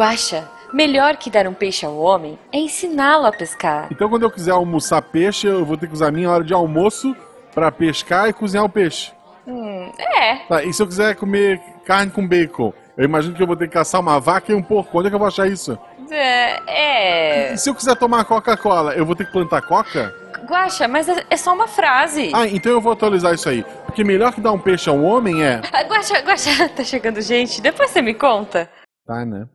Guaxa, melhor que dar um peixe ao homem é ensiná-lo a pescar. Então quando eu quiser almoçar peixe, eu vou ter que usar a minha hora de almoço pra pescar e cozinhar o peixe. Hum, é. Tá, e se eu quiser comer carne com bacon? Eu imagino que eu vou ter que caçar uma vaca e um porco. Onde é que eu vou achar isso? É. é. E se eu quiser tomar Coca-Cola, eu vou ter que plantar coca? Guaxa, mas é, é só uma frase. Ah, então eu vou atualizar isso aí. Porque melhor que dar um peixe a um homem é. Ah, Guaxa, Guaxa, tá chegando gente. Depois você me conta. Tá, né?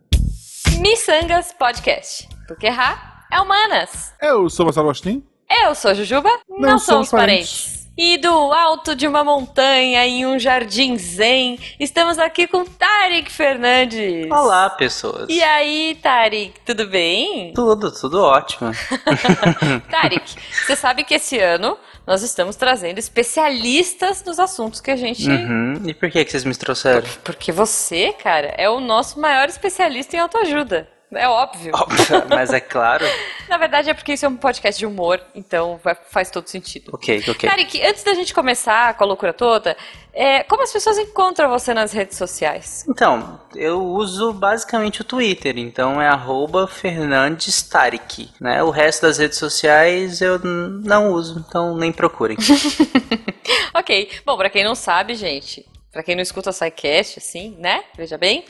Missangas Podcast. Porque errar é humanas. Eu sou Marcelo Agostinho. Eu sou a Jujuba, não, somos parentes. E do alto de uma montanha em um jardim zen, estamos aqui com Tarek Fernandes. Olá, pessoas. E aí, Tarek, tudo bem? Tudo, tudo ótimo. Tarek, você sabe que esse ano nós estamos trazendo especialistas nos assuntos que a gente. Uhum. E por que, que vocês me trouxeram? Porque você, cara, é o nosso maior especialista em autoajuda. É óbvio. Óbvio, mas é claro. Na verdade é porque isso é um podcast de humor, então vai- faz todo sentido. Ok, ok. Tarek, antes da gente começar com a loucura toda, é, como as pessoas encontram você nas redes sociais? Então, eu uso basicamente o Twitter, então é arroba Fernandes Tarek, né? O resto das redes sociais eu não uso, então nem procurem. ok, bom, pra quem não sabe, gente, pra quem não escuta o SciCast, assim, né? Veja bem.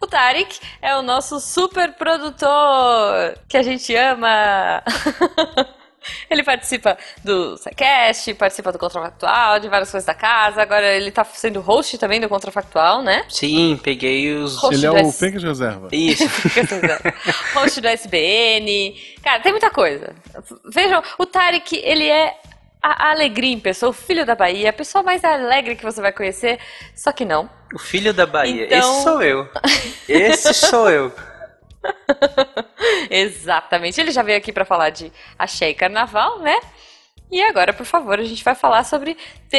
O Tarek é o nosso super produtor que a gente ama. Ele participa do SciCast, participa do Contrafactual, de várias coisas da casa. Agora ele tá sendo host também do Contrafactual, né? Sim, peguei os. Host Ele é do o S- Pencas Reserva. Isso. host do SBN. Cara, tem muita coisa. Vejam, o Tarek, ele é a alegria em pessoa, o filho da Bahia, a pessoa mais alegre que você vai conhecer, só que não. O filho da Bahia. Então- Esse sou eu. Esse sou eu. Exatamente. Ele já veio aqui pra falar de axé e carnaval, né? E agora, por favor, a gente vai falar sobre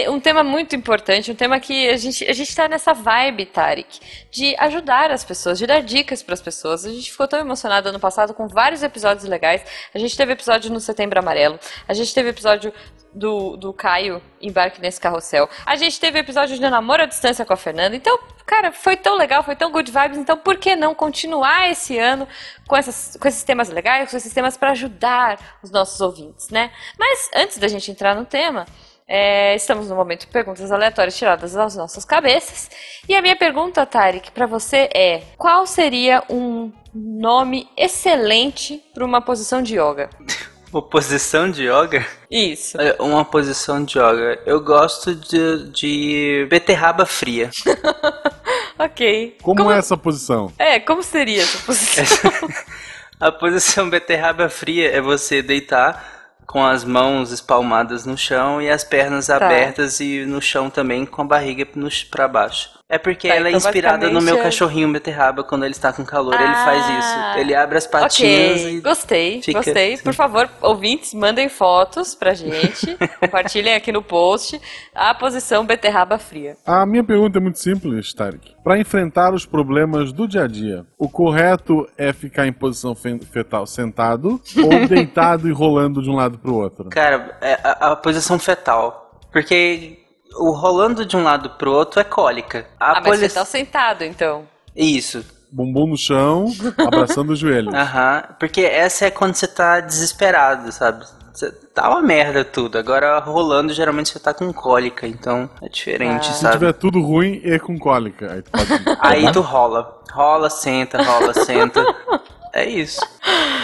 um tema muito importante, um tema que a gente, a gente tá nessa vibe, Tarek, de ajudar as pessoas, de dar dicas pras pessoas. A gente ficou tão emocionado ano passado com vários episódios legais. A gente teve episódio no Setembro Amarelo, a gente teve episódio do, do Caio embarque nesse carrossel. A gente teve episódio de namoro à distância com a Fernanda. Então, cara, foi tão legal, foi tão good vibes. Então, por que não continuar esse ano com, essas, com esses temas legais, com esses temas para ajudar os nossos ouvintes, né? Mas antes da gente entrar no tema, é, estamos no momento de perguntas aleatórias tiradas das nossas cabeças. E a minha pergunta, Tarek, para você é: qual seria um nome excelente para uma posição de yoga? Uma posição de yoga? Isso. Olha, Uma posição de yoga. Eu gosto de, de beterraba fria. Ok. Como, é essa posição? É, como seria essa posição? A posição beterraba fria é você deitar com as mãos espalmadas no chão e as pernas Tá. abertas e no chão também com a barriga pra baixo. É porque Tá, ela é então inspirada no meu é- cachorrinho beterraba quando ele está com calor. ele Ah, faz isso. Ele abre as patinhas ok, e. gostei, fica gostei. assim. Por favor, ouvintes, mandem fotos pra gente, compartilhem aqui no post a posição beterraba fria. A minha pergunta é muito simples, Tarek. Para enfrentar os problemas do dia a dia, o correto é ficar em posição fe- fetal sentado ou deitado e rolando de um lado pro outro? Cara, é a, a posição fetal. Porque o rolando de um lado pro outro é cólica. A ah, mas você tá sentado, então. Isso. Bumbum no chão, abraçando o joelho. Aham. Porque essa é quando você tá desesperado, sabe? Você tá uma merda tudo. Agora rolando, geralmente você tá com cólica, então é diferente, Ah. Se sabe? tiver tudo ruim e com cólica, aí tu pode. Aí tu rola. Rola, senta, rola, senta. É isso.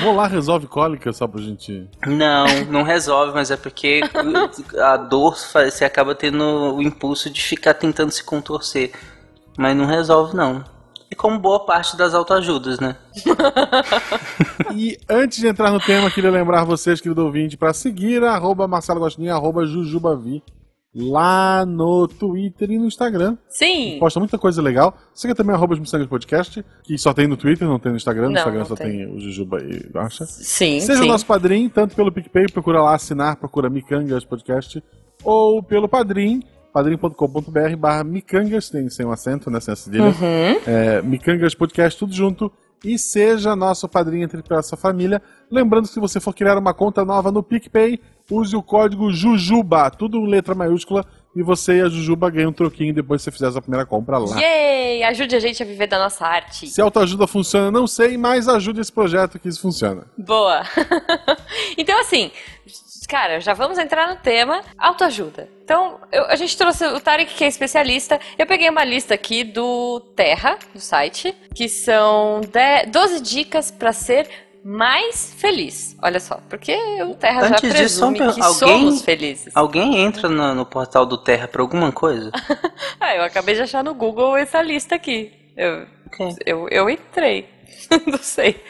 Rolar resolve cólica só pra gente. Não, não resolve, mas é porque a dor você acaba tendo o impulso de ficar tentando se contorcer. Mas não resolve, não. E como boa parte das autoajudas, né? E antes de entrar no tema, queria lembrar vocês, querido ouvinte, para seguir arroba Marcelo Gostinho, arroba Jujubavi, lá no Twitter e no Instagram. Sim. Posta muita coisa legal. Siga também arroba os Missangas Podcast, que só tem no Twitter, não tem no Instagram. No Não, Instagram só tem. tem. o Jujuba e acha. Sim, Seja sim. nosso padrinho, tanto pelo PicPay, procura lá assinar, procura Micangas Podcast, ou pelo Padrim, padrim.com.br barra Micangas, tem sem um acento, né, sem a cedilha. Uhum. É, Micangas Podcast, tudo junto. E seja nosso padrinho entre a sua família. Lembrando que se você for criar uma conta nova no PicPay, use o código JUJUBA, tudo em letra maiúscula, e você e a Jujuba ganham um troquinho depois que você fizer a sua primeira compra lá. Yay! Ajude a gente a viver da nossa arte. Se autoajuda funciona, não sei, mas ajude esse projeto que isso funciona. Boa! então, assim, cara, já vamos entrar no tema autoajuda. Então, eu- a gente trouxe o Tarek, que é especialista. Eu peguei uma lista aqui do Terra, do site, que são 10 12 dicas pra ser mais feliz. Olha só, porque o Terra Antes já disso, um presume per- que alguém- somos felizes. Alguém entra no, no portal do Terra pra alguma coisa? Ah, eu acabei de achar no Google essa lista aqui. Eu, Ok. eu, eu entrei. não sei.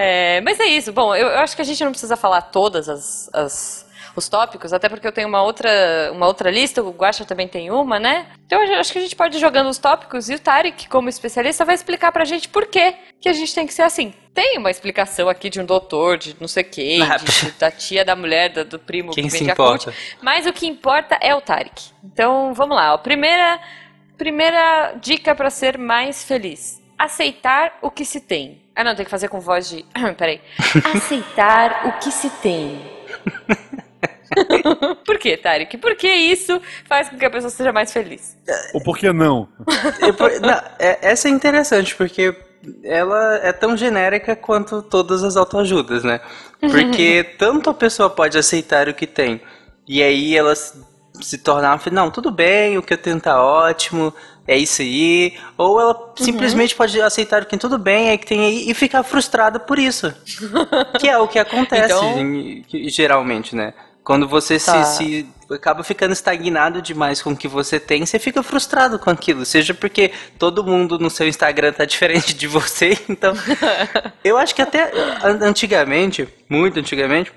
É, mas é isso. Bom, eu, eu acho que a gente não precisa falar todas as, as- os tópicos, até porque eu tenho uma outra, uma outra lista, o Guaxa também tem uma, né? Então eu acho que a gente pode ir jogando os tópicos e o Tarek, como especialista, vai explicar pra gente por que que a gente tem que ser assim. Tem uma explicação aqui de um doutor, de não sei quem, Ah, de- da tia, da mulher, da- do primo Quem que se vende a importa? Yakult. Mas o que importa é o Tarek. Então, vamos lá. ó. Primeira, primeira dica para ser mais feliz. Aceitar o que se tem. Ah, não, tem que fazer com voz de... Peraí. Aceitar o que se tem. Por que, Tarek? Por que isso faz com que a pessoa seja mais feliz? Ou por que não? Não, é- essa é interessante, porque ela é tão genérica quanto todas as autoajudas, né? Porque tanto a pessoa pode aceitar o que tem, e aí ela se, se tornar, não, tudo bem, o que eu tenho tá ótimo, é isso aí, ou ela simplesmente pode aceitar o que tudo bem, é que tem aí, e ficar frustrada por isso. que é o que acontece Então- em- geralmente, né? Quando você Tá. se, se acaba ficando estagnado demais com o que você tem, você fica frustrado com aquilo. Seja porque todo mundo no seu Instagram tá diferente de você, então. eu acho que até an- antigamente, muito antigamente,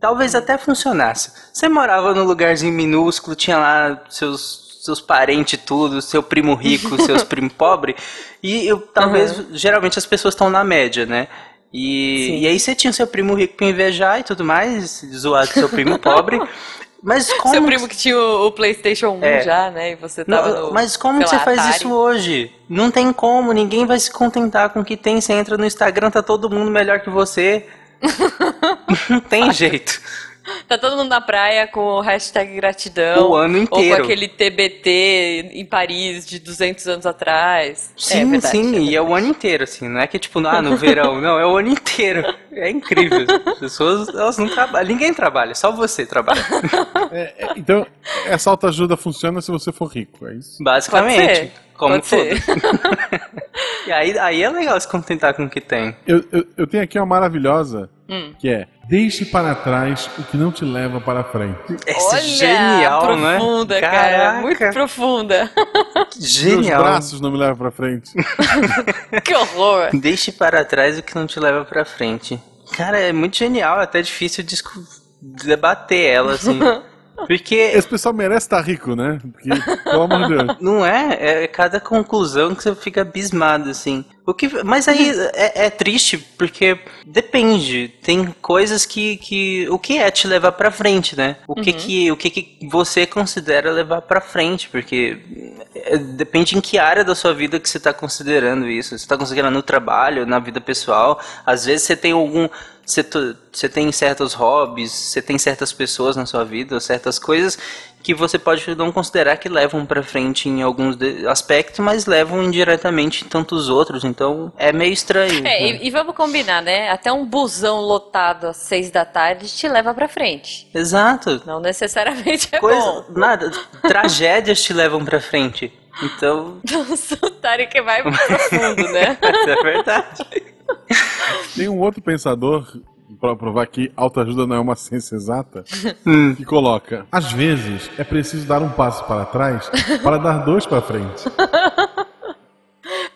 talvez até funcionasse. Você morava num lugarzinho minúsculo, tinha lá seus. Seus parentes, tudo, seu primo rico, seus primos pobres, e eu, talvez, geralmente as pessoas estão na média, né? E, e aí você tinha seu primo rico pra invejar e tudo mais, zoar com seu primo pobre. Mas como. Seu primo que tinha o, o PlayStation 1 É. já, né? E você Não, tava no, mas como você faz Atari. isso hoje? Não tem como, ninguém vai se contentar com o que tem. Você entra no Instagram, tá todo mundo melhor que você. Não tem jeito. Tá todo mundo na praia com o hashtag gratidão. O ano Ou inteiro. com aquele TBT em Paris de 200 anos atrás. é Sim, verdade, sim, é e é o ano inteiro, assim, não é que tipo, ah, no verão, não, é o ano inteiro. É incrível. As pessoas, elas não trabalham, ninguém trabalha, só você trabalha. É, é, então, essa autoajuda funciona se você for rico, é isso? Basicamente. Como pode tudo. e aí, aí é legal se contentar com o que tem. Eu, eu, eu tenho aqui uma maravilhosa, Hum. que é Deixe para trás o que não te leva para frente. Essa Olha, é genial, né? profunda, cara. Caraca, Muito profunda. Meus Genial. braços não me levam para frente. que horror. Deixe para trás o que não te leva pra frente. Cara, é muito genial, é até difícil debater ela, assim. Porque Esse pessoal merece estar rico, né? Porque, pelo amor de Deus. não é, é cada conclusão que você fica abismado, assim. O que, mas aí é, é triste, porque depende. Tem coisas que, que. O que é te levar pra frente, né? O que, que, o que, que você considera levar pra frente? Porque é, depende em que área da sua vida que você tá considerando isso. Você tá considerando no trabalho, na vida pessoal. Às vezes você tem algum. Você, você tem certos hobbies, você tem certas pessoas na sua vida, certas coisas que você pode não considerar que levam pra frente em alguns aspectos, mas levam indiretamente em tantos outros. Então é meio estranho. É, né? e, e vamos combinar, né? Até um busão lotado às seis da tarde te leva pra frente. Exato. Não necessariamente é Coisa, bom. nada, tragédias te levam pra frente. Então, Nossa, o Tarek vai profundo, né? é verdade. Tem um outro pensador, para provar que autoajuda não é uma ciência exata, que coloca: às vezes é preciso dar um passo para trás para dar dois para frente.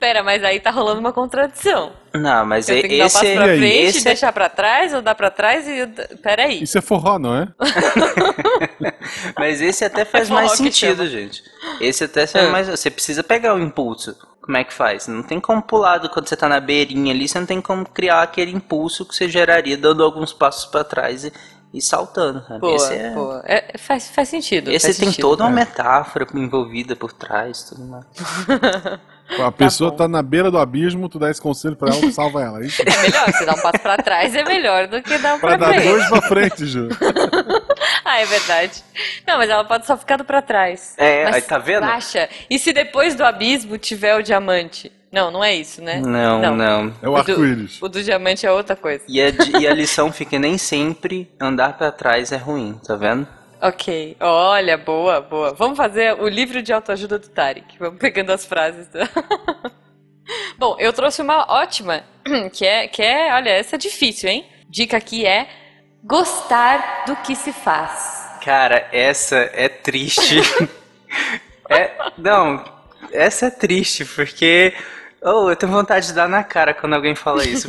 Pera, mas aí tá rolando uma contradição. Não, mas Eu é- tenho que dar um passo esse, pra E aí? frente, esse é deixar pra trás, ou dar pra trás e... Pera aí. Isso é forró, não é? Mas esse até faz É mais sentido, gente. Esse até faz É. mais. Você precisa pegar o impulso. Como é que faz? Não tem como pular do- quando você tá na beirinha ali, você não tem como criar aquele impulso que você geraria dando alguns passos pra trás e, e saltando. sabe? Esse é, boa. É, faz, faz sentido. esse faz tem sentido. toda uma é. metáfora envolvida por trás, tudo mais. A pessoa bom. tá na beira do abismo, tu dá esse conselho pra ela, tu salva ela. é Isso. É melhor, você dar um passo pra trás é melhor do que dar um Pra pra dar frente. dois pra frente, Ju. Ah, é verdade. Não, mas ela pode só ficar pra trás. É, Mas aí tá vendo? Baixa. E se depois do abismo tiver o diamante? Não, não é isso, né? Não, não. É o O arco-íris. O do diamante é outra coisa. E a, e a lição fica que nem sempre andar pra trás é ruim, tá vendo? Ok. Olha, boa, boa. Vamos fazer o livro de autoajuda do Tarek. Vamos pegando as frases. do- Bom, eu trouxe uma ótima, que é, que é, olha, essa é difícil, hein? Dica aqui é gostar do que se faz. Cara, essa é triste. é, não, essa é triste, porque. Oh, eu tenho vontade de dar na cara quando alguém fala isso.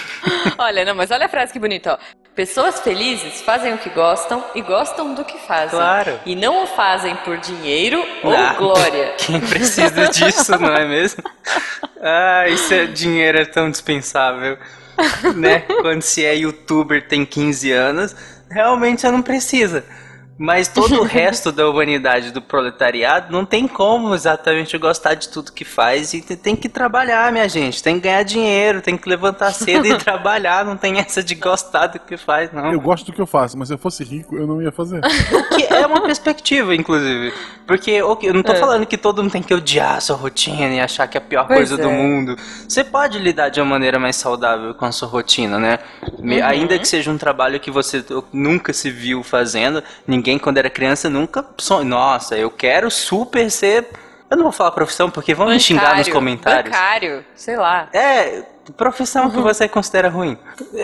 Olha, não, mas olha a frase que bonita, ó. Pessoas felizes fazem o que gostam e gostam do que fazem. Claro. E não o fazem por dinheiro ou Ah, glória. Quem precisa disso, não é mesmo? Ah, isso é dinheiro é tão dispensável. Né? Quando se é youtuber tem 15 anos, realmente você não precisa. Mas todo o resto da humanidade, do proletariado, não tem como exatamente gostar de tudo que faz e te- tem que trabalhar, minha gente. Tem que ganhar dinheiro, tem que levantar cedo e trabalhar. Não tem essa de gostar do que faz, não. Eu gosto do que eu faço, mas se eu fosse rico, eu não ia fazer. Que é uma perspectiva, inclusive. Porque ok, eu não tô É. falando que todo mundo tem que odiar a sua rotina e achar que é a pior Pois coisa do é. mundo. Você pode lidar de uma maneira mais saudável com a sua rotina, né? Uhum. Ainda que seja um trabalho que você nunca se viu fazendo, ninguém quando era criança nunca sonhou. Nossa, eu quero super ser. Eu não vou falar profissão porque vão me xingar nos Bancário, comentários. Bancário, sei lá. É, profissão que você considera ruim.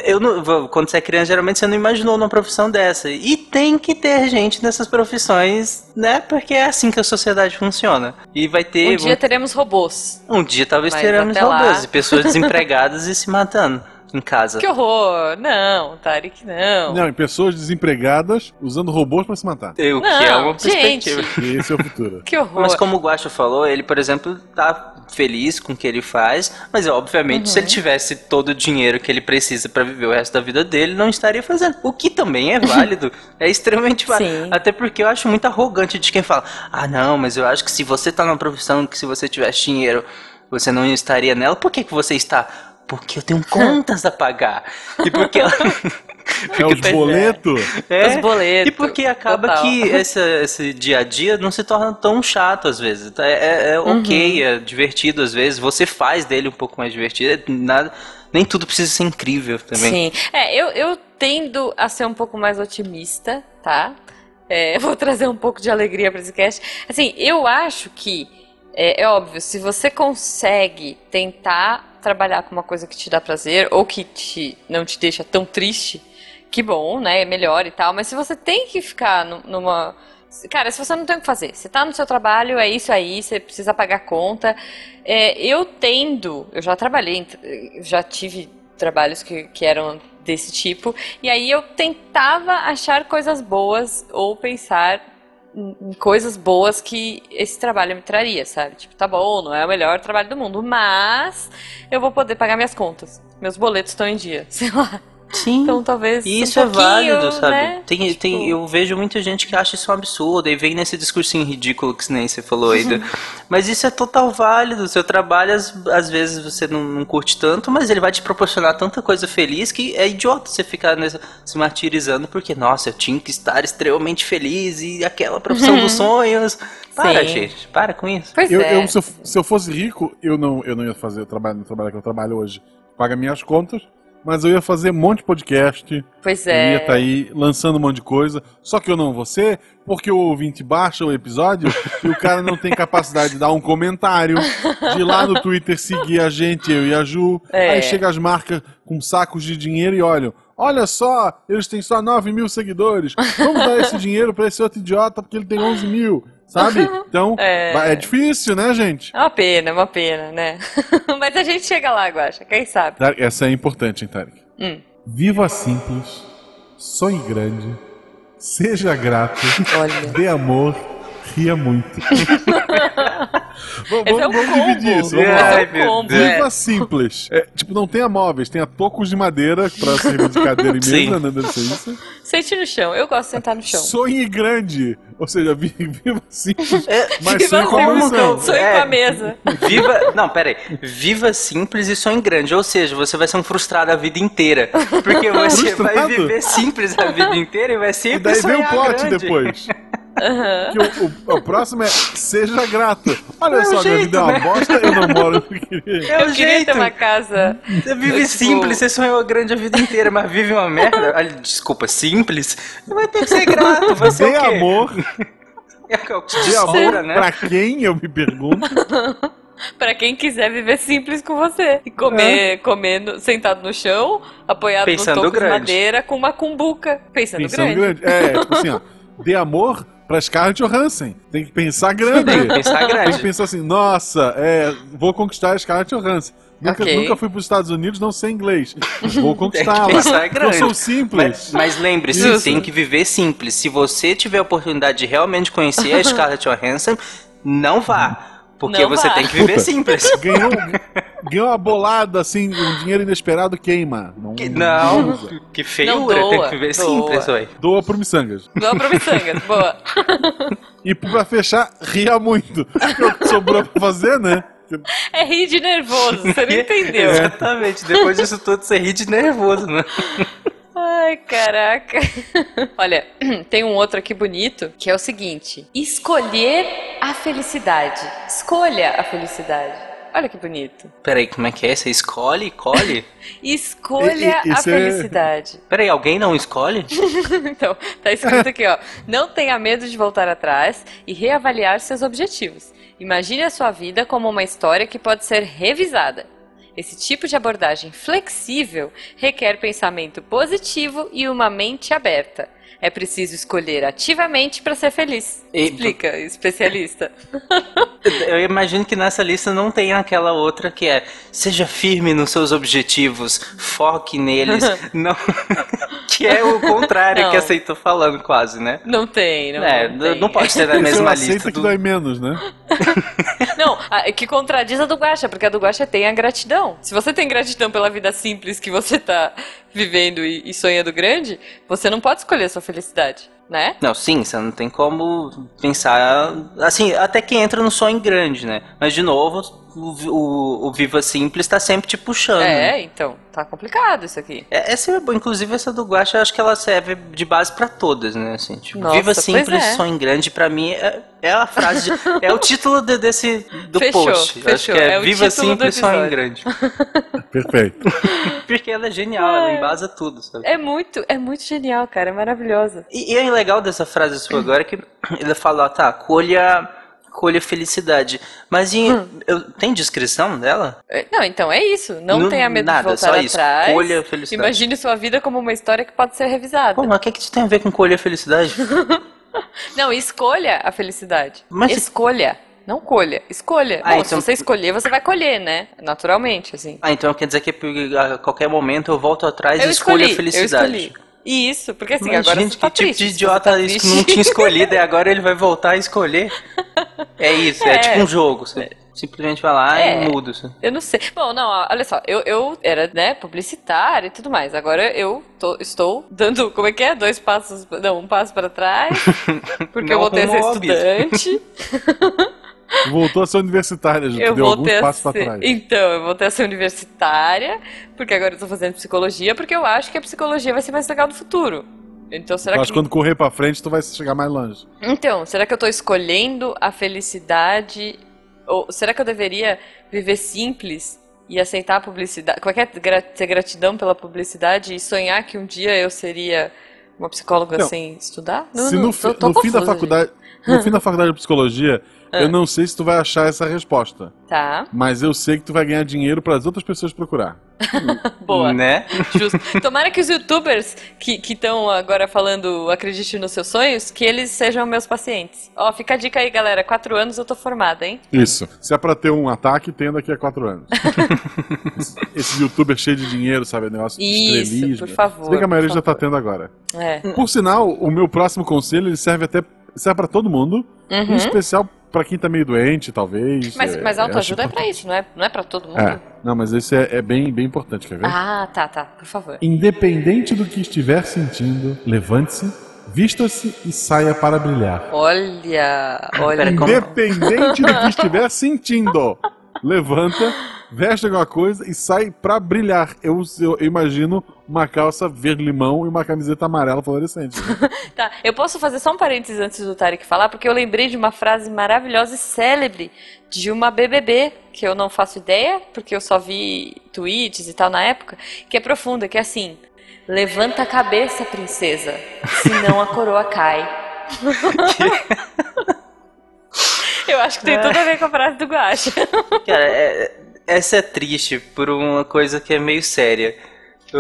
Eu não, quando você é criança, geralmente você não imaginou uma profissão dessa. E tem que ter gente nessas profissões, né? Porque é assim que a sociedade funciona. E vai ter. Um dia teremos robôs. um dia talvez Mas teremos até lá- robôs e pessoas desempregadas e se matando em casa. Que horror! Não, Tarek, não. Não, e pessoas desempregadas usando robôs pra se matar. O que é Não, uma gente. perspectiva. Esse é o futuro. Que horror. Mas como o Guacho falou, ele, por exemplo, tá feliz com o que ele faz, mas obviamente Uhum. se ele tivesse todo o dinheiro que ele precisa pra viver o resto da vida dele, não estaria fazendo. O que também é válido, é extremamente válido. Sim. Até porque eu acho muito arrogante de quem fala: "Ah, não, mas eu acho que se você tá numa profissão que se você tivesse dinheiro, você não estaria nela. Por que que você está?" Porque eu tenho contas a pagar. E porque É os boletos. É, Os boletos, E porque acaba total. que essa- esse dia a dia não se torna tão chato às vezes. É, é- é Uhum. ok, é divertido às vezes. Você faz dele um pouco mais divertido. é Nada, nem tudo precisa ser incrível também. Sim. É, eu, eu tendo a ser um pouco mais otimista, tá? É, eu vou trazer um pouco de alegria para esse cast. Assim, eu acho que, é, é óbvio, se você consegue tentar trabalhar com uma coisa que te dá prazer ou que te, não te deixa tão triste, que bom, né? É melhor e tal. Mas se você tem que ficar nu- numa. Cara, se você não tem o que fazer, você tá no seu trabalho, é isso aí, você precisa pagar conta. É, eu tendo, eu já trabalhei, já tive trabalhos que, que eram desse tipo, e aí eu tentava achar coisas boas ou pensar em coisas boas que esse trabalho me traria, sabe? Tipo, tá bom, não é o melhor trabalho do mundo, mas eu vou poder pagar minhas contas. Meus boletos estão em dia, sei lá. Sim. Então talvez. E um isso é pouquinho, válido, sabe? né? Tem, Tipo, tem, eu vejo muita gente que acha isso um absurdo e vem nesse discursinho ridículo que nem você falou aí. do- mas isso é total válido. O seu trabalho, às, às vezes, você não, não curte tanto, mas ele vai te proporcionar tanta coisa feliz que é idiota você ficar nessa- se martirizando porque, nossa, eu tinha que estar extremamente feliz e aquela profissão dos sonhos. Para, Sim. gente, para com isso. Pois Eu, é. eu- se, eu, se eu fosse rico, eu não, eu não ia fazer o trabalho, o trabalho que eu trabalho hoje. Paga minhas contas, mas eu ia fazer um monte de podcast. Pois Eu é. ia estar aí lançando um monte de coisa. Só que eu não vou ser, porque o ouvinte baixa o episódio e o cara não tem capacidade de dar um comentário, de ir lá no Twitter seguir a gente, eu e a Ju. É. Aí chega as marcas com sacos de dinheiro e olham. Olha só, eles têm só 9 mil seguidores. Vamos dar esse dinheiro pra esse outro idiota porque ele tem 11 mil, sabe? Então, É. é difícil, né, gente? É uma pena, é uma pena, né? Mas a gente chega lá, Guaxa, quem sabe? Essa é importante, hein, Tarek? Hum. Viva simples, sonhe grande, seja grato, Olha. dê amor, ria muito. Vamos, é vamos combo. dividir isso. Vamos lá. é combo. Deus. Viva simples. É, tipo, não tenha móveis, tenha tocos de madeira pra servir de cadeira e mesa, né? Deve ser isso. Sente no chão. Eu gosto de sentar no chão. Sonhe grande. Ou seja, vi- viva simples, É, mas Viva sonhe com a mansão. Sonho É. com a mesa. Viva. Não, pera aí. Viva simples e sonhe grande. Ou seja, você vai ser um frustrado a vida inteira. Porque você vai Frustrado? viver simples a vida inteira e vai E sempre daí vem o sonhar plot grande. depois. Que o, o- o próximo é seja grato. Olha É só, minha jeito, vida é uma né? bosta, eu não moro no que eu queria. É o Eu queria jeito. ter uma casa. Você vive Tipo- simples, você sonhou grande a vida inteira, mas vive uma merda. Desculpa, simples. Você vai ter que ser grato. Vai ser Dê o quê? amor, É o que eu te dê amor né? pra quem, eu me pergunto. Pra quem quiser viver simples com você. E comer, comer no- sentado no chão, apoiado Pensando no toco de grande. madeira, com uma cumbuca. Pensando, Pensando grande. grande. É, tipo assim, ó. Dê amor pra Scarlett Johansson. Tem que pensar grande. Tem que pensar Tem que grande. pensar assim, nossa, é, vou conquistar a Scarlett Johansson. Nunca, Ok. nunca fui pros Estados Unidos, não sei inglês. Vou conquistá-la. Eu grande. sou simples. Mas, mas lembre-se, tem que viver simples. Se você tiver a oportunidade de realmente conhecer a Scarlett Johansson, não vá. Porque Não você vá. tem que viver Puta. simples. Ganhou, ganhou uma bolada, assim, um dinheiro inesperado queima. Não, Que- Não, usa. que feiura, Não tem doa, que viver doa. simples, ué. Doa pro Missangas. Não pra miçangas. Boa. E pra fechar, ria muito. É o que sobrou pra fazer, né? É rir de nervoso, você não entendeu. Exatamente, depois disso tudo você ri de nervoso, né? Ai, caraca. Olha, tem um outro aqui bonito, que é o seguinte: escolher a felicidade. Escolha a felicidade. Olha que bonito. Peraí, como é que é? Você escolhe, colhe? Escolha E- e- a isso é- felicidade. Peraí, alguém não escolhe? então, tá escrito aqui, ó. Não tenha medo de voltar atrás e reavaliar seus objetivos. Imagine a sua vida como uma história que pode ser revisada. Esse tipo de abordagem flexível requer pensamento positivo e uma mente aberta. É preciso escolher ativamente para ser feliz. E- Explica, especialista. Eu imagino que nessa lista não tem aquela outra que é seja firme nos seus objetivos, foque neles, não que é o contrário Não. que aceitou falando quase, né? Não tem, não, é, não tem. não pode ter na mesma aceita lista que do... dói menos, né? Não, a- que contradiz a do Guaxa, porque a do Guaxa tem a gratidão. Se você tem gratidão pela vida simples que você tá vivendo e, e sonhando grande, você não pode escolher a sua felicidade, né? Não, sim, você não tem como pensar. Assim, até que entra no sonho grande, né? Mas, de novo, o, o, o Viva Simples tá sempre te puxando. É, então, tá complicado isso aqui. É, Essa é boa, inclusive essa do Guacha, eu acho que ela serve de base pra todas, né? Assim, tipo, Nossa, Viva Simples, é. sonho grande, pra mim é, é a frase, de- é o título de- desse do Fechou, post. Eu acho fechou, que é, é o Viva Simples, sonho grande. Perfeito. Porque ela é genial, ela embasa tudo, sabe? É muito, é muito genial, cara, é maravilhosa. E, e é legal dessa frase sua agora que ele fala, ó, tá, colha, colha felicidade. Mas em, Hum. eu- tem descrição dela? É, Não, então é isso. Não, Não- tenha medo nada, de voltar só isso. atrás. Escolha a felicidade. Imagine sua vida como uma história que pode ser revisada. Pô, mas o que, que isso tem a ver com colher felicidade? Não, escolha a felicidade. Mas- Escolha. Não colha, escolha. Ah, Bom, então- se você escolher, você vai colher, né? Naturalmente, assim. ah, então quer dizer que a qualquer momento eu volto atrás Eu e escolho escolhi, a felicidade. eu escolhi. Isso, porque assim, Mas, agora gente, você tá que tipo triste. de Se idiota tá é isso que não tinha escolhido e agora ele vai voltar a escolher? É isso, é, É. tipo um jogo. Você simplesmente vai lá É. e muda. assim. Eu não sei. Bom, não, olha só, eu, eu era, né, publicitária e tudo mais. Agora eu tô- estou dando, como é que é? Dois passos, não, um passo para trás, porque eu Não voltei a ser estudante. Voltou a ser universitária, já eu deu alguns passos pra ser. trás. Então, eu voltei a ser universitária, porque agora eu tô fazendo psicologia, porque eu acho que a psicologia vai ser mais legal no futuro. Então, será Eu que. acho que quando correr pra frente, tu vai chegar mais longe. Então, será que eu tô escolhendo a felicidade? Ou será que eu deveria viver simples e aceitar a publicidade? Qualquer gra ter gratidão pela publicidade e sonhar que um dia eu seria uma psicóloga Não. sem estudar? Se no, fi- tô- tô no fim da faculdade, no fim da faculdade de psicologia, Ah. eu não sei se tu vai achar essa resposta. Tá, mas eu sei que tu vai ganhar dinheiro para as outras pessoas procurar. boa. Né? Justo. Tomara que os youtubers que estão agora falando acredite nos seus sonhos, que eles sejam meus pacientes. Ó, fica a dica aí, galera. Quatro anos eu tô formada, hein? Isso. Se é pra ter um ataque, tem daqui a quatro anos. Esse youtuber cheio de dinheiro, sabe? Negócio de Isso, por favor, Se bem que a maioria já tá tendo agora. É. Por sinal, o meu próximo conselho ele serve até serve para todo mundo, em Uhum. especial pra quem tá meio doente, talvez. Mas, é, mas é, autoajuda é pra isso, não é, não é pra todo mundo? É, não, mas esse é, é bem, bem importante, quer ver? Ah, tá, tá, por favor. Independente do que estiver sentindo, levante-se, vista-se e saia para brilhar. Olha, olha. Pera, como- Independente do que estiver sentindo, levanta, veste alguma coisa e sai pra brilhar. Eu, eu imagino uma calça verde-limão e uma camiseta amarela fluorescente. Tá, eu posso fazer só um parênteses antes do Tarek falar, porque eu lembrei de uma frase maravilhosa e célebre de uma BBB, que eu não faço ideia, porque eu só vi tweets e tal na época, que é profunda, que é assim: Levanta a cabeça, princesa, senão a coroa cai. eu acho que tem tudo a ver com a frase do Guacha. Cara, é- essa é triste por uma coisa que é meio séria.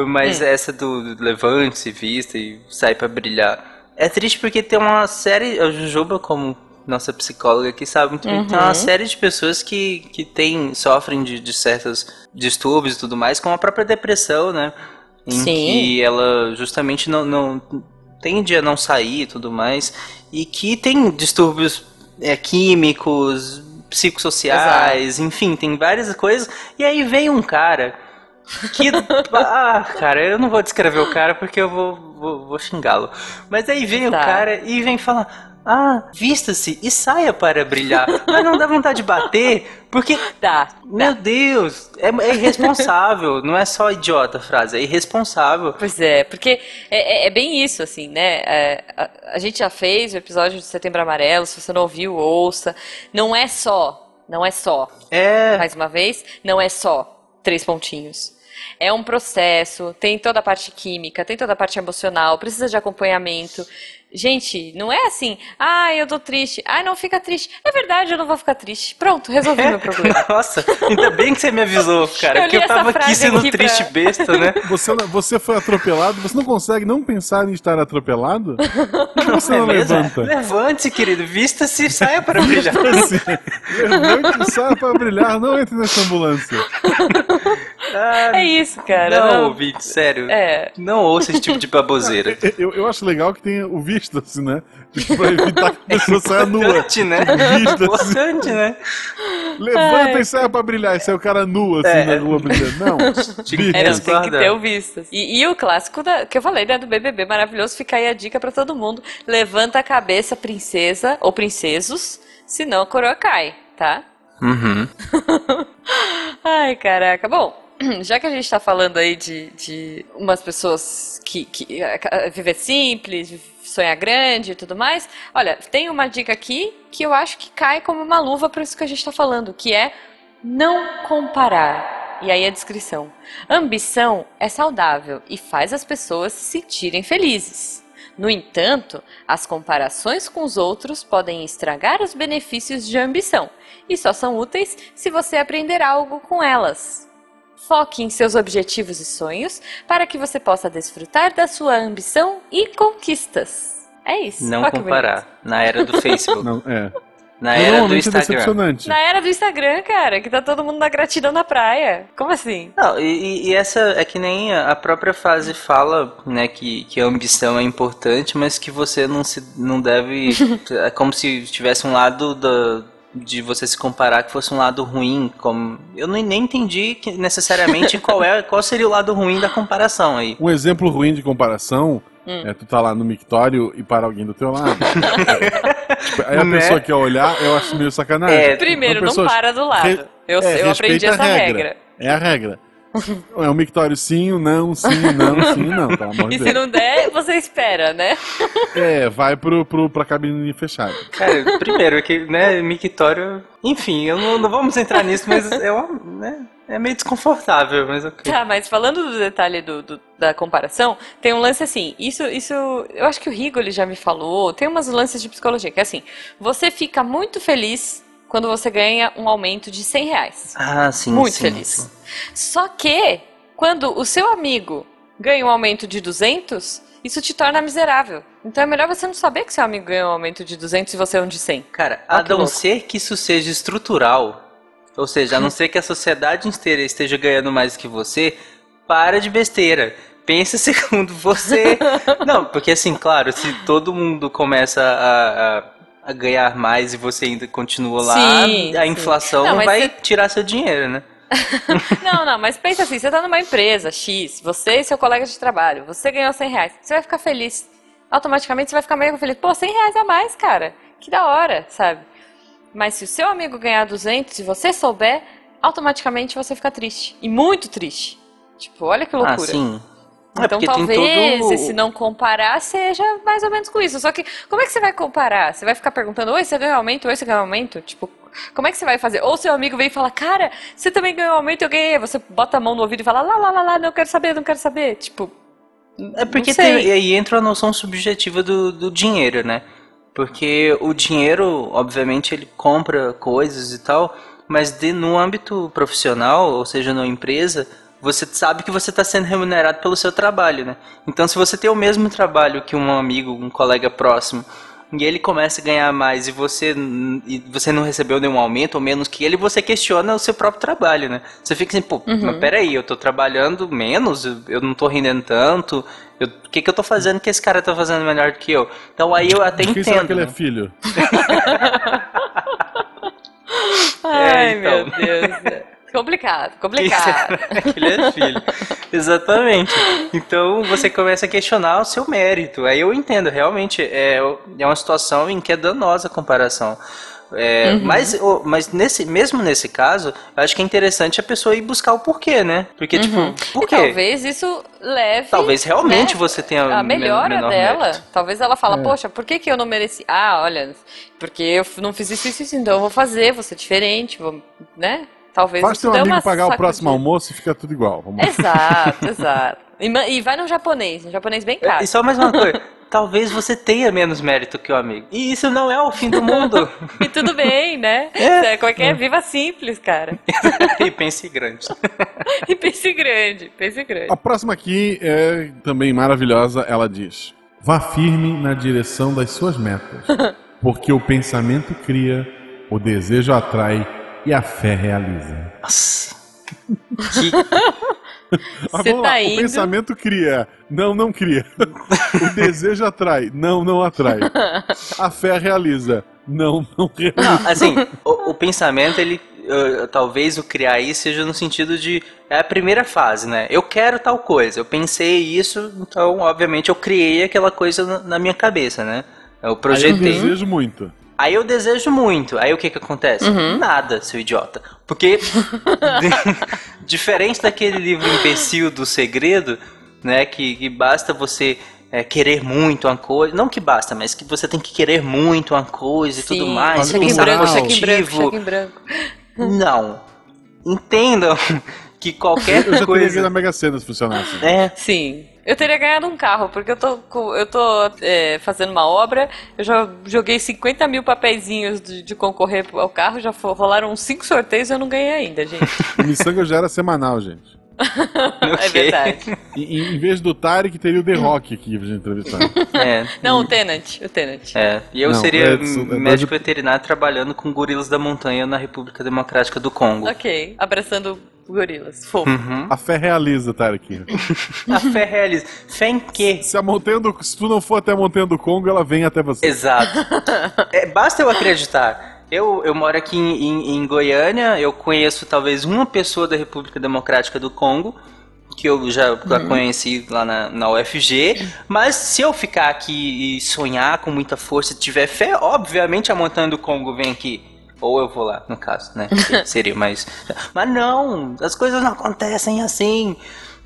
Mas essa do levante-se, vista e sai pra brilhar. É triste porque tem uma série. A Jujuba, como nossa psicóloga aqui, sabe muito bem. Tem uma série de pessoas que, que tem, sofrem de, de certos distúrbios e tudo mais, como a própria depressão, né? Em Sim. que ela justamente não, não tende a não sair e tudo mais. E que tem distúrbios é, químicos, psicossociais, enfim, tem várias coisas. E aí vem um cara que. ah, cara, eu não vou descrever o cara porque eu vou, vou, vou xingá-lo. Mas aí vem o Tá. cara e vem falar. Ah, vista-se e saia para brilhar. Mas não dá vontade de bater, porque Tá. meu Deus, é, é irresponsável. não é só idiota a frase, é irresponsável. Pois é, porque é, é- é bem isso, assim, né? É, a, a gente já fez o episódio de Setembro Amarelo, se você não ouviu, ouça. Não é só, não é só, É. mais uma vez, não é só três pontinhos. É um processo, tem toda a parte química, tem toda a parte emocional, precisa de acompanhamento. Gente, não é assim, ah, eu tô triste, ah, não fica triste. É verdade, eu não vou ficar triste. Pronto, resolvi meu problema. Nossa, ainda bem que você me avisou, cara, Eu porque eu tava aqui sendo aqui pra- triste besta, né? Você, não- você foi atropelado, você não consegue não pensar em estar atropelado? Por que você É não mesmo? levanta? Levante, querido, vista-se e saia para brilhar. Assim, levante e saia para brilhar, não entre nessa ambulância. Ah, É isso, cara. não, não- ouvinte, sério. É. Não ouça esse tipo de baboseira. Eu, eu acho legal que tenha o visto, assim, né? Tipo, pra evitar que a pessoa saia nua. Importante, né? Visto, assim. Importante, né? Levanta Ai. e saia pra brilhar. E sai o cara nu, assim, É. na rua brilhando. Não. É, não, tem que ter o visto. E, e o clássico da- que eu falei, né, do BBB maravilhoso, fica aí a dica pra todo mundo. Levanta a cabeça, princesa ou princesos, senão a coroa cai, tá? Uhum. Ai, caraca. Bom, já que a gente tá falando aí de, de umas pessoas que, que viver simples, sonhar grande e tudo mais, olha, tem uma dica aqui que eu acho que cai como uma luva para isso que a gente tá falando, que é não comparar. E aí a descrição. Ambição é saudável e faz as pessoas se sentirem felizes. No entanto, as comparações com os outros podem estragar os benefícios de ambição e só são úteis se você aprender algo com elas. Foque em seus objetivos e sonhos para que você possa desfrutar da sua ambição e conquistas. É isso. Não Olha comparar. Na era do Facebook. Não, é. Na era do é Instagram. decepcionante. Na era do Instagram, cara, que tá todo mundo na gratidão na praia. Como assim? Não, e, e essa é que nem a própria frase fala, né, que, que a ambição é importante, mas que você não se não deve. é como se tivesse um lado da, de você se comparar que fosse um lado ruim. Como, eu nem, nem entendi que, necessariamente qual, é, qual seria o lado ruim da comparação aí. Um exemplo ruim de comparação Hum. é tu tá lá no mictório e para alguém do teu lado. Tipo, aí a Né? pessoa quer olhar, eu acho meio sacanagem. É, Primeiro, Uma não pessoa- para do lado. Re- Eu, é, eu aprendi essa a regra. É a regra. É um mictório sim, não, sim, não, sim, não, pelo amor de E se Deus. não der, você espera, né? É, vai pro, pro, pra cabine fechada. Cara, primeiro que, né, mictório... Enfim, eu não, não vamos entrar nisso, mas é, uma, né, é meio desconfortável, mas ok. Tá, mas falando do detalhe do, do- da comparação, tem um lance assim, isso, isso, eu acho que o Rigo ele já me falou, tem umas lances de psicologia, que é assim, você fica muito feliz quando você ganha um aumento de 100 reais. Ah, sim, muito sim, feliz. sim. Só que, quando o seu amigo ganha um aumento de 200, isso te torna miserável. Então é melhor você não saber que seu amigo ganha um aumento de 200 e você é um de 100. Cara, a não ser que isso seja estrutural, ou seja, a não ser que a sociedade inteira esteja ganhando mais que você, para de besteira. Pensa segundo você. Não, porque assim, claro, se todo mundo começa a, a, a ganhar mais e você ainda continua lá, Sim, a inflação Não, vai você- tirar seu dinheiro, né? Não, não, mas pensa assim, você tá numa empresa X, você e seu colega de trabalho, você ganhou 100 reais, você vai ficar feliz. Automaticamente você vai ficar meio feliz. Pô, 100 reais a mais, cara. Que da hora, sabe? Mas se o seu amigo ganhar 200 e você souber, automaticamente você fica triste. E muito triste. Tipo, olha que loucura. Ah, sim. É Então porque talvez todo... esse não comparar seja mais ou menos com isso. Só que como é que você vai comparar? Você vai ficar perguntando, oi, você ganhou aumento? Oi, você ganhou aumento? Tipo, como é que você vai fazer? Ou seu amigo vem e fala, cara, você também ganhou aumento, eu ganhei. Você bota a mão no ouvido e fala, lá, lá, lá, lá, não quero saber, não quero saber. Tipo, É porque tem, e aí entra a noção subjetiva do, do dinheiro, né? Porque o dinheiro, obviamente, ele compra coisas e tal, mas de, no âmbito profissional, ou seja, numa empresa, você sabe que você está sendo remunerado pelo seu trabalho, né? Então, se você tem o mesmo trabalho que um amigo, um colega próximo, e ele começa a ganhar mais e você, e você não recebeu nenhum aumento ou menos que ele, você questiona o seu próprio trabalho, né? Você fica assim, pô, Uhum. mas peraí, eu tô trabalhando menos, eu- não tô rendendo tanto, eu- o que que eu tô fazendo que esse cara tá fazendo melhor do que eu? Então aí eu até quem será entendo. que ele é filho? ai então. meu Deus. Complicado, complicado. Ele é filho. Exatamente. Então você começa a questionar o seu mérito. Aí eu entendo, realmente é, é uma situação em que é danosa a comparação. É, Uhum. Mas, mas nesse, mesmo nesse caso, eu acho que é interessante a pessoa ir buscar o porquê, né? Porque, tipo, por Uhum. E quê? talvez isso leve. Talvez realmente né, você tenha a melhora menor dela. mérito. Talvez ela fala, É. poxa, por que, que eu não mereci? Ah, olha, porque eu não fiz isso, isso, isso, então eu vou fazer, vou ser diferente, vou, né? Talvez Faz teu amigo pagar o sacudida. próximo almoço e fica tudo igual. Vamos. Exato, exato. E, e vai no japonês, um japonês bem caro. E só mais uma coisa. Talvez você tenha menos mérito que o amigo. E isso não é o fim do mundo. E tudo bem, né? É. Como é que é? Viva simples, cara. e pense grande. E pense grande, pense grande. A próxima aqui é também maravilhosa. Ela diz: Vá firme na direção das suas metas, porque o pensamento cria, o desejo atrai e a fé realiza. Nossa. Que Mas Você vamos lá, tá O indo- pensamento cria, não, não cria. o desejo atrai, não, não atrai. A fé realiza, não, não realiza. Não, assim, o, o pensamento, ele. eh, talvez o criar aí seja no sentido de. É a primeira fase, né? Eu quero tal coisa, eu pensei isso, então, obviamente, eu criei aquela coisa na, na minha cabeça, né? Eu Aí eu projetei. desejo muito. Aí eu desejo muito. Aí o que que acontece? Nada, seu idiota. Porque, diferente daquele livro imbecil do segredo, né? Que, que basta você é, querer muito uma coisa. Não que basta, mas que você tem que querer muito uma coisa e tudo mais. Pensar branco, positivo. branco. Não. Entendam que qualquer Eu já teria ganho na coisa. Mega Sena se funcionasse. É, Sim. Eu teria ganhado um carro, porque eu tô, eu tô é, fazendo uma obra, eu já joguei 50 mil papeizinhos de, de concorrer ao carro, já rolaram uns 5 sorteios e eu não ganhei ainda, gente. O Missanga já era semanal, gente. É verdade. E, em vez do Tarek, teria o The Rock aqui pra gente entrevistar. É. Não, o Tenant, o Tenant. É, e eu Não, seria é, é médico veterinário trabalhando com gorilas da montanha na República Democrática do Congo. Ok, abraçando gorilas. Fofo. Uhum. A fé realiza, Tarek. A fé realiza. Fé em quê? Se, a montanha do, se tu não for até a montanha do Congo, ela vem até você. Exato. É, basta eu acreditar. Eu, eu moro aqui em, em- em Goiânia, eu conheço talvez uma pessoa da República Democrática do Congo, que eu já, já conheci lá na, na UFG, mas se eu ficar aqui e sonhar com muita força e tiver fé, obviamente a montanha do Congo vem aqui. Ou eu vou lá, no caso, né? Seria mais. Mas não, as coisas não acontecem assim.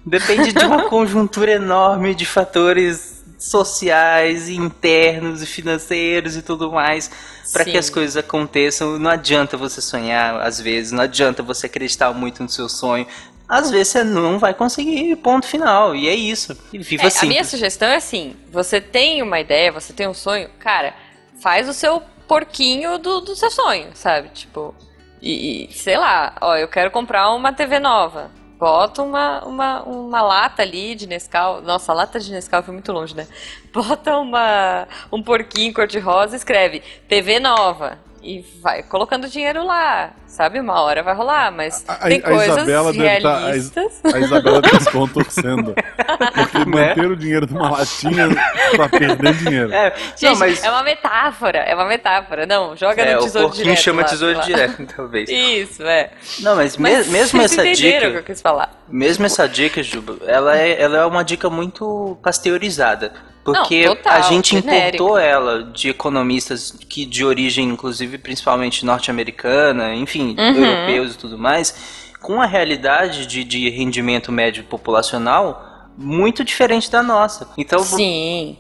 Depende de uma conjuntura enorme de fatores sociais, internos e financeiros e tudo mais para que as coisas aconteçam. Não adianta você sonhar às vezes, não adianta você acreditar muito no seu sonho. Às vezes você não vai conseguir, ponto final. E é isso. E viva É, assim. a minha sugestão é assim: você tem uma ideia, você tem um sonho, cara, faz o seu porquinho do, do seu sonho, sabe? Tipo, e, e, sei lá, ó, eu quero comprar uma TV nova. Bota uma, uma, uma lata ali de Nescau. Nossa, lata de Nescau foi muito longe, né? Bota uma, um porquinho cor-de-rosa e escreve TV nova. E vai colocando dinheiro lá, sabe? Uma hora vai rolar, mas A, tem a coisas Isabela deve tá, a, realistas. A Isabela deve estar se contorcendo. Porque manter o dinheiro numa latinha pra perder dinheiro. É, Gente, não, mas é uma metáfora, é uma metáfora. Não, joga é, no o tesouro porquinho direto. chama lá, tesouro lá. direto, talvez. Isso, é. Não, mas, me- Mas mesmo vocês essa dica, o que eu quis falar. mesmo essa dica, Juba, ela é, ela é uma dica muito pasteurizada. Porque Não, total, a gente genérica. importou ela de economistas que de origem, inclusive, principalmente norte-americana, enfim, Uhum. europeus e tudo mais, com a realidade de, de rendimento médio populacional muito diferente da nossa. Então, Sim.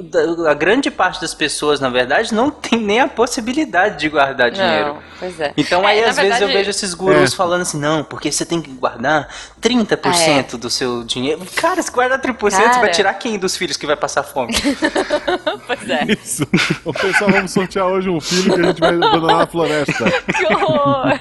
a grande parte das pessoas, na verdade, não tem nem a possibilidade de guardar dinheiro. Não, pois é. Então É, aí às vezes eu verdade- vejo esses gurus É. falando assim, não, porque você tem que guardar 30% do seu dinheiro. Cara, se guardar 30%, você vai É. Cara. tirar quem dos filhos que vai passar fome? Pois é. Isso. O pessoal, vamos sortear hoje um filho que a gente vai abandonar na floresta. Que horror!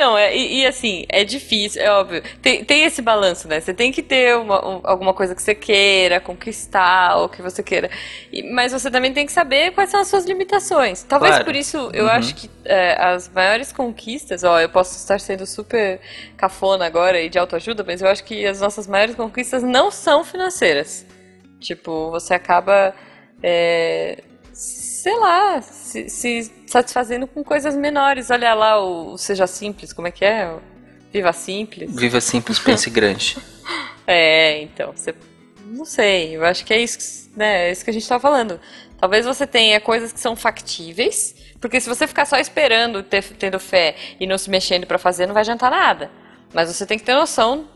Não, é, e, e assim, é difícil, é óbvio. Tem, tem esse balanço, né? Você tem que ter uma- um- alguma coisa que você queira conquistar, ou que você queira. E- mas você também tem que saber quais são as suas limitações. Talvez Claro. por isso eu Uhum. acho que é, as maiores conquistas, ó, eu posso estar sendo super cafona agora e de autoajuda, mas eu acho que as nossas maiores conquistas não são financeiras. Tipo, você acaba. é, sei lá, se, se satisfazendo com coisas menores. Olha lá o, Seja Simples, como é que é? O Viva Simples. Viva simples, pense grande. É, então, você. Não sei, eu acho que é isso, que- né, é isso que a gente tá falando. Talvez você tenha coisas que são factíveis, porque se você ficar só esperando, ter- tendo fé e não se mexendo pra fazer, não vai adiantar nada. Mas você tem que ter noção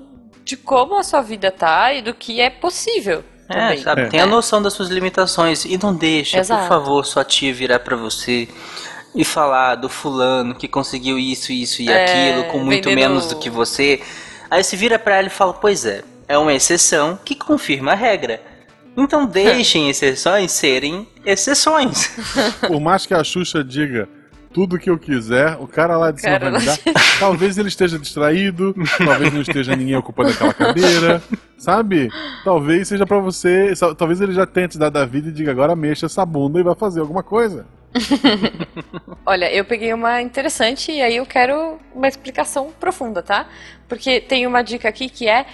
de como a sua vida tá e do que é possível. É, também. sabe? É. Tem a noção das suas limitações e não deixa, Exato. por favor, sua tia virar pra você e falar do fulano que conseguiu isso, isso e É, aquilo com muito vendendo- menos do que você. Aí você vira pra ela e fala: Pois é, é uma exceção que confirma a regra. Então deixem exceções serem exceções. Por mais que a Xuxa diga tudo que eu quiser, o cara lá de cima Cara, vai me dar. Talvez ele esteja distraído, talvez não esteja ninguém ocupando aquela cadeira, sabe? Talvez seja pra você. Talvez ele já tenha te dado a vida e diga agora mexa essa bunda e vai fazer alguma coisa. Olha, eu peguei uma interessante e aí eu quero uma explicação profunda, tá? Porque tem uma dica aqui que é.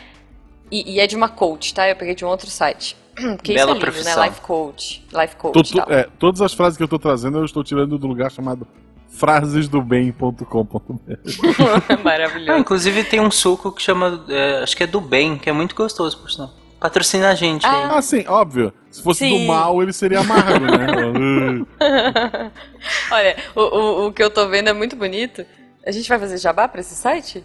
E, e é de uma coach, tá? Eu peguei de um outro site. Porque Bela isso é lindo, profissão. né? Life coach. Life Tô- coach. tô- tal. é, todas as frases que eu tô trazendo eu estou tirando do lugar chamado frasesdobem.com.br. Ah, Maravilhoso. inclusive tem um suco que chama. é, acho que é do bem, que é muito gostoso, por sinal. Patrocina a gente aí. Ah, sim, óbvio. Se fosse Sim. do mal, ele seria amargo, né? Olha, o, o, o que eu tô vendo é muito bonito. A gente vai fazer jabá pra esse site?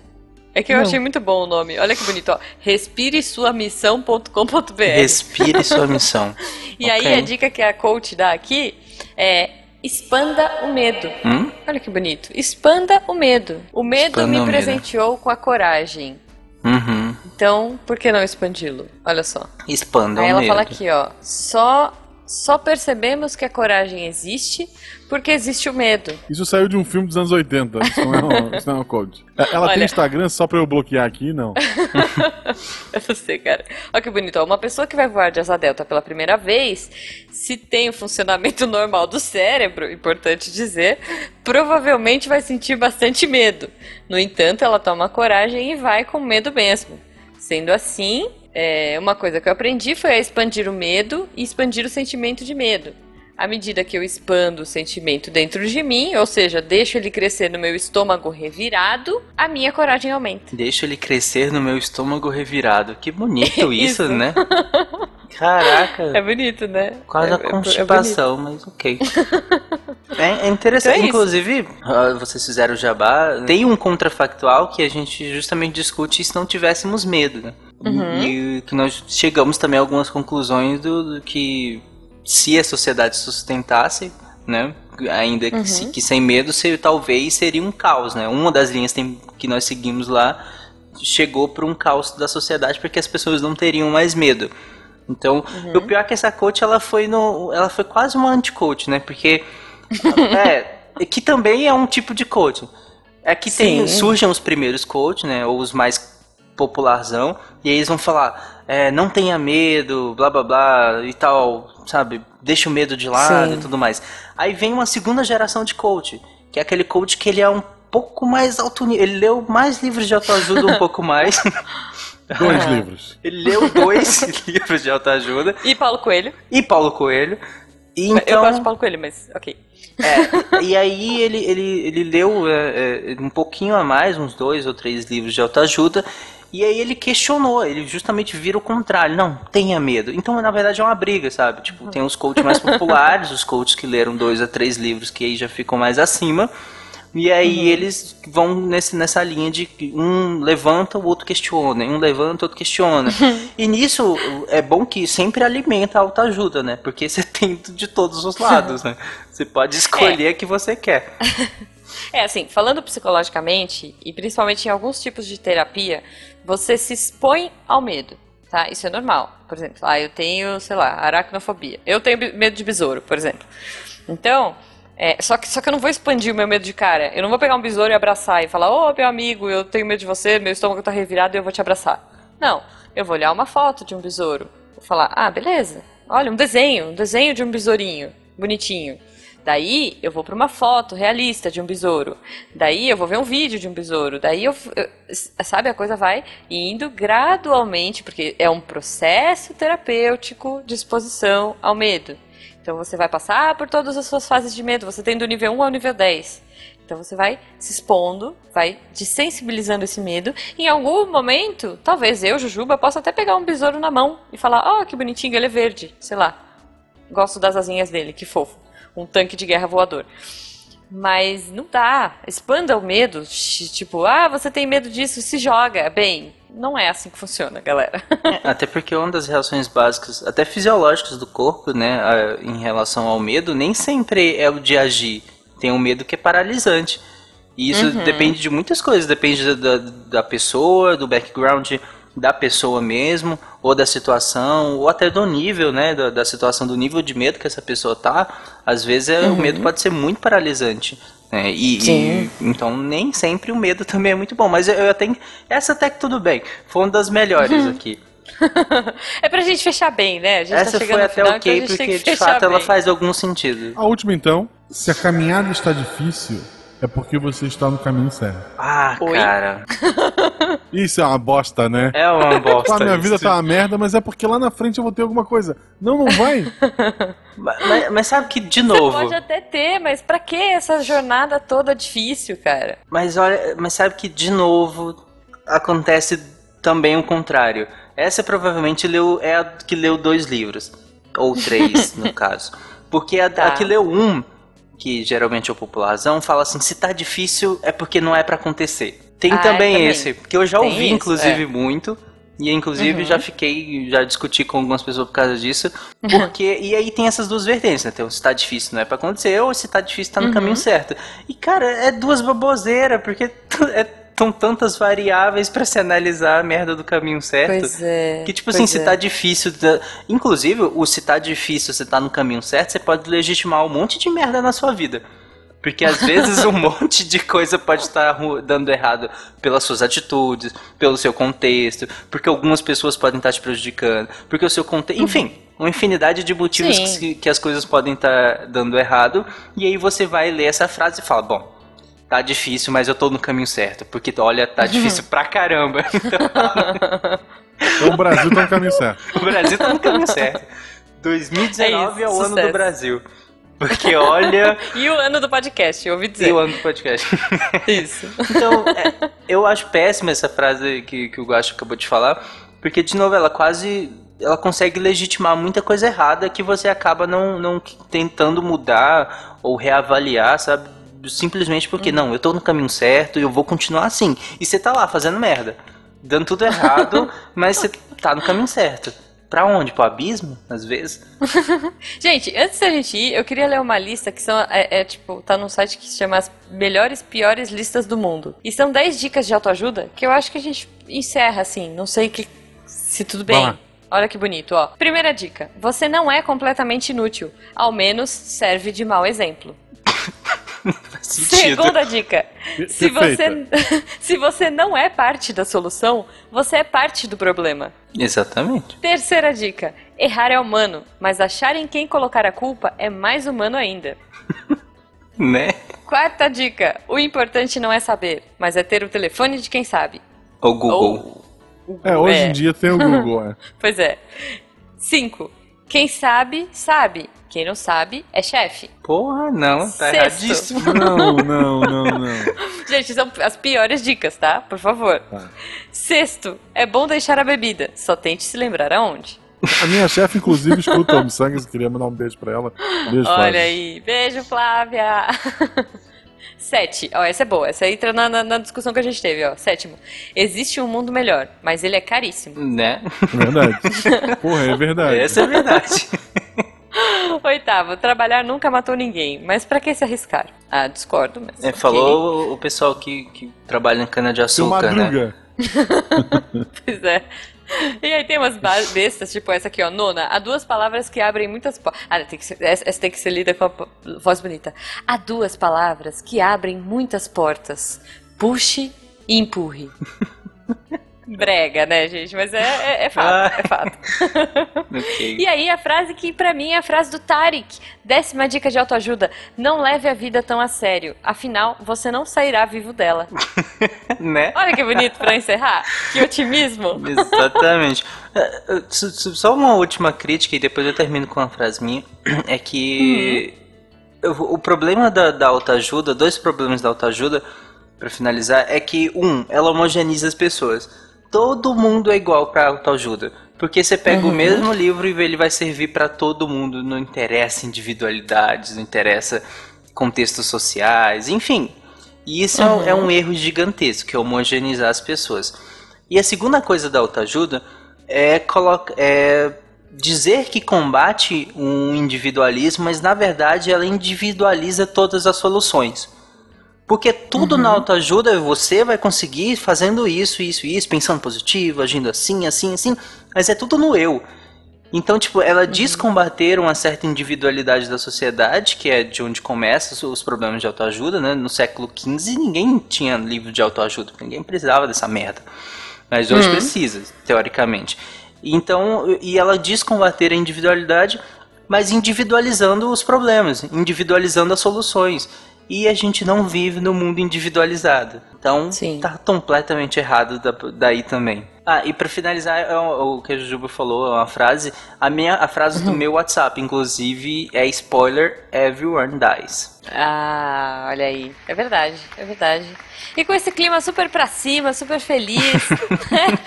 É que eu Não. achei muito bom o nome. Olha que bonito, ó. respiresuamissão.com.br. Respire sua missão. E aí Ok. a dica que a coach dá aqui é expanda o medo. Hum? Olha que bonito. Expanda o medo. O medo Expanda me o medo. presenteou com a coragem. Uhum. Então, por que não expandi-lo? Olha só. Expanda Aí o ela medo. fala aqui, ó. Só, só percebemos que a coragem existe porque existe o medo. Isso saiu de um filme dos anos 80. Isso não é um, isso não é um code. É, Ela tem Olha. Instagram só pra eu bloquear aqui? Não. Eu não sei, cara. Olha que bonito. Uma pessoa que vai voar de asa delta pela primeira vez, se tem o funcionamento normal do cérebro, importante dizer, provavelmente vai sentir bastante medo. No entanto, ela toma coragem e vai com medo mesmo. Sendo assim, é, uma coisa que eu aprendi foi a expandir o medo e expandir o sentimento de medo. À medida que eu expando o sentimento dentro de mim, ou seja, deixo ele crescer no meu estômago revirado, a minha coragem aumenta. Deixa ele crescer no meu estômago revirado. Que bonito isso, Isso. né? Caraca, É bonito, né? quase é, a é- é constipação, mas ok. É, é interessante, Então é inclusive, ah, vocês fizeram o jabá, tem um contrafactual que a gente justamente discute se não tivéssemos medo, né? Uhum. E que nós chegamos também a algumas conclusões do, do que se a sociedade sustentasse, né? Ainda que, Uhum. se- que sem medo, se, talvez seria um caos, né? Uma das linhas tem- que nós seguimos lá chegou para um caos da sociedade porque as pessoas não teriam mais medo. Então, Uhum. o pior é que essa coach ela foi no, ela foi quase uma anti-coach, né? Porque é, que também é um tipo de coach. É que tem, surgem os primeiros coach, né? Ou os mais popularzão, e aí eles vão falar, é, não tenha medo, blá blá blá e tal. sabe, deixa o medo de lado Sim. e tudo mais. Aí vem uma segunda geração de coach, que é aquele coach que ele é um pouco mais alto nível. Ele leu mais livros de autoajuda um pouco mais. Dois livros. Ele leu dois livros de autoajuda E Paulo Coelho. e Paulo Coelho. E Eu então, gosto de Paulo Coelho, mas ok. é, e aí ele, ele, ele leu é, é, um pouquinho a mais, uns dois ou três livros de autoajuda, e aí ele questionou, ele justamente vira o contrário, não, tenha medo. Então, na verdade, é uma briga, sabe? Tipo, tem os coaches mais populares, os coaches que leram dois a três livros, que aí já ficam mais acima, e aí eles vão nesse, nessa linha de um levanta, o outro questiona, um levanta, o outro questiona. e nisso é bom que sempre alimenta a autoajuda, né? Porque você tem de todos os lados, né? Você pode escolher o que você quer. É assim, falando psicologicamente, e principalmente em alguns tipos de terapia, você se expõe ao medo, tá? Isso é normal. Por exemplo, ah, eu tenho, sei lá, aracnofobia. Eu tenho medo de besouro, por exemplo. Então, é, só, que, só que eu não vou expandir o meu medo de cara. Eu não vou pegar um besouro e abraçar e falar, ô meu amigo, eu tenho medo de você, meu estômago tá revirado e eu vou te abraçar. Não, eu vou olhar uma foto de um besouro. Vou falar, ah, beleza. Olha, um desenho, um desenho de um besourinho, bonitinho. Daí eu vou para uma foto realista de um besouro. Daí eu vou ver um vídeo de um besouro. Daí eu, eu- sabe, a coisa vai indo gradualmente, porque é um processo terapêutico de exposição ao medo. Então você vai passar por todas as suas fases de medo. Você tem do nível 1 ao nível 10. Então você vai se expondo, vai desensibilizando esse medo. Em algum momento, talvez eu, Jujuba, possa até pegar um besouro na mão e falar: Oh, que bonitinho, ele é verde. Sei lá. Gosto das asinhas dele, que fofo. Um tanque de guerra voador. Mas não dá. Expanda o medo. Tipo, ah, você tem medo disso, se joga. Bem, não é assim que funciona, galera. Até porque uma das reações básicas, até fisiológicas do corpo, né, a- em relação ao medo, nem sempre é o de agir. Tem um medo que é paralisante. E isso depende de muitas coisas, depende da, da pessoa, do background da pessoa mesmo, ou da situação, ou até do nível, né, da, da situação, do nível de medo que essa pessoa tá. Às vezes é, o medo pode ser muito paralisante. né, e, Sim. e- então nem sempre o medo também é muito bom, mas eu, eu tenho essa até que tudo bem, foi uma das melhores aqui. é pra gente fechar bem, né? A gente Essa tá chegando foi até final, ok, então porque que de fato ela bem. faz algum sentido. A última, então. Se a caminhada está difícil, é porque você está no caminho certo. Ah, Oi? cara. Isso é uma bosta, né? É uma bosta. Ah, minha vida isso. tá uma merda, mas é porque lá na frente eu vou ter alguma coisa. Não, não vai. Mas, mas- sabe que, de Você novo. pode até ter, mas pra que essa jornada toda difícil, cara? Mas olha, mas sabe que, de novo, acontece também o contrário. Essa provavelmente leu, é a que leu dois livros. Ou três, no caso. Porque a, Tá. a que leu um, que geralmente é o popularzão, fala assim: se tá difícil é porque não é pra acontecer. Tem Ah, também, também. esse, que eu já Tem ouvi, isso, inclusive, é. muito. E inclusive Uhum. já fiquei, já discuti com algumas pessoas por causa disso. Porque, e aí tem essas duas vertentes, né? Tem o se tá difícil não é pra acontecer, ou se tá difícil tá no Uhum. caminho certo. E cara, é duas baboseiras, porque é, são tantas variáveis pra se analisar a merda do caminho certo. Pois é. Que tipo assim, pois se é. tá difícil. Inclusive, o se tá difícil, você tá no caminho certo, você pode legitimar um monte de merda na sua vida. Porque às vezes um monte de coisa pode estar dando errado pelas suas atitudes, pelo seu contexto, porque algumas pessoas podem estar te prejudicando, porque o seu contexto. Enfim, uma infinidade de motivos que, que as coisas podem estar dando errado. E aí você vai ler essa frase e fala: Bom, tá difícil, mas eu tô no caminho certo. Porque olha, tá difícil pra caramba. Então o Brasil tá no caminho certo. O Brasil tá no caminho certo. 2019 é, É isso, o ano sucesso. do Brasil. Porque olha. E o ano do podcast, eu ouvi e dizer. o ano do podcast. Isso. Então, é, eu acho péssima essa frase que, que o Guacho acabou de falar. Porque, de novo, ela quase. Ela consegue legitimar muita coisa errada que você acaba não, não tentando mudar ou reavaliar, sabe? Simplesmente porque, não, eu tô no caminho certo e eu vou continuar assim. E você tá lá fazendo merda. Dando tudo errado, mas você tá no caminho certo. Pra onde? Pro abismo, às vezes? Gente, antes da gente ir, eu queria ler uma lista que são, é, é, tipo, tá num site que se chama as melhores piores listas do mundo. E são 10 dicas de autoajuda que eu acho que a gente encerra assim, não sei que, se tudo bem. Olha que bonito, ó. Primeira dica: você não é completamente inútil, ao menos serve de mau exemplo. Segunda dica: se você, se você não é parte da solução, você é parte do problema. Exatamente. Terceira dica: Errar é humano, mas achar em quem colocar a culpa é mais humano ainda. Né? Quarta dica: o importante não é saber, mas é ter o telefone de quem sabe. O Google. Ou- É, hoje É. em dia tem o Google, é. Pois é. Cinco: quem sabe, sabe. Quem não sabe é chefe. Porra, não, tá Sexto. erradíssimo. Não, não, não, não. Gente, são as piores dicas, tá? Por favor. Tá. Sexto: é bom deixar a bebida. Só tente se lembrar aonde. A minha chefe, inclusive, escuta o Sangues, queria mandar um beijo pra ela. Beijo, Olha Flávia. aí. Beijo, Flávia. Sete. Ó, essa é boa. Essa entra na, na- na discussão que a gente teve, ó. Sétimo. Existe um mundo melhor, mas ele é caríssimo. Né? Verdade. Porra, é verdade. Essa é verdade. Oitavo. Trabalhar nunca matou ninguém, mas pra que se arriscar? Ah, discordo, mas. É, falou o pessoal que, que trabalha em cana-de-açúcar, né? Pois é. E aí tem umas bestas, tipo essa aqui, ó. Nona, há duas palavras que abrem muitas portas. Ah, tem que ser, essa, tem que ser lida com a voz bonita. Há duas palavras que abrem muitas portas. Puxe e empurre. Brega, né, gente? Mas é, é, é fato, é fato. Ok. E aí a frase que pra mim é a frase do Tarek. Décima dica de autoajuda. Não leve a vida tão a sério. Afinal, você não sairá vivo dela. Né? Olha que bonito pra encerrar. Que otimismo. Exatamente. É, Só uma última crítica e depois eu termino com uma frase minha. É que o o problema da, da autoajuda, dois problemas da autoajuda, pra finalizar, é que, um, ela homogeneiza as pessoas. Todo mundo é igual pra autoajuda. Porque você pega o mesmo livro e ele vai servir pra todo mundo. Não interessa individualidades, não interessa contextos sociais, enfim. E isso é um- é um erro gigantesco, que é homogeneizar as pessoas. E a segunda coisa da autoajuda é, coloca, é dizer que combate um individualismo, mas na verdade ela individualiza todas as soluções. Porque tudo na autoajuda você vai conseguir fazendo isso, isso isso, pensando positivo, agindo assim, assim, assim, mas é tudo no eu. Então, tipo, ela diz combater uma certa individualidade da sociedade, que é de onde começam os problemas de autoajuda, né? No século XV ninguém tinha livro de autoajuda, ninguém precisava dessa merda. Mas hoje precisa, teoricamente. Então, e ela diz combater a individualidade, mas individualizando os problemas, individualizando as soluções. E a gente não vive no mundo individualizado. Então, Sim. tá completamente errado da- daí também. Ah, e pra finalizar, é o o que a Jujuba falou, é uma frase. A, minha, a frase do meu WhatsApp, inclusive, é spoiler: Everyone dies. Ah, olha aí. É verdade, é verdade. E com esse clima super pra cima, super feliz, né?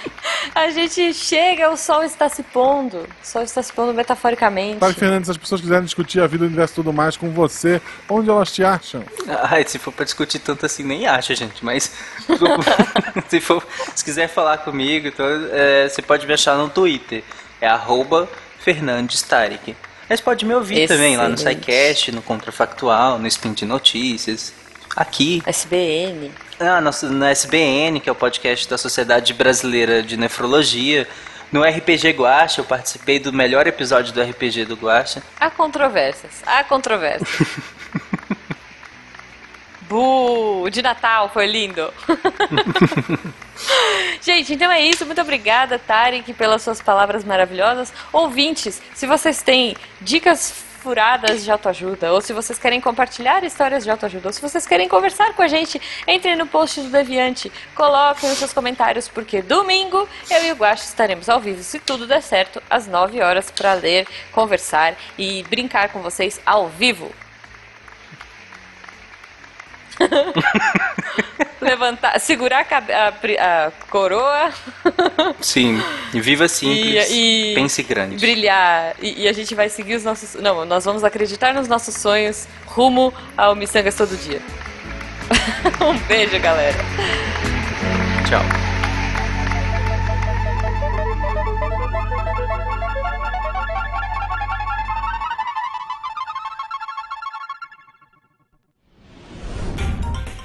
A gente chega, o sol está se pondo. O sol está se pondo metaforicamente. Tarek Fernandes, se as pessoas quiserem discutir a vida, o universo e tudo mais com você, onde elas te acham? Ai, se for pra discutir tanto assim, nem acha, gente. Mas se, for, se quiser falar comigo, então, é, você pode me achar no Twitter. É arroba Fernandes Tarek. Mas pode me ouvir também lá no Excelente. SciCast, no Contrafactual, no Spin de Notícias. Aqui, SBN. Ah, no, no SBN, que é o podcast da Sociedade Brasileira de Nefrologia. No RPG Guacha, eu participei do melhor episódio do RPG do Guacha. Há controvérsias. Há controvérsias. Bu! De Natal foi lindo. Gente, então é isso. Muito obrigada, Tarek, pelas suas palavras maravilhosas. Ouvintes, se vocês têm dicas furadas de autoajuda, ou se vocês querem compartilhar histórias de autoajuda, ou se vocês querem conversar com a gente, entrem no post do Deviante, coloquem os seus comentários, porque domingo eu e o Guacho estaremos ao vivo, se tudo der certo, às 9 horas, para ler, conversar e brincar com vocês ao vivo. Levantar, segurar a, a a coroa Sim, e viva simples, e- pense grande. brilhar e, e a gente vai seguir os nossos. Não, nós vamos acreditar nos nossos sonhos rumo ao Missangas todo dia. um beijo, galera. Tchau.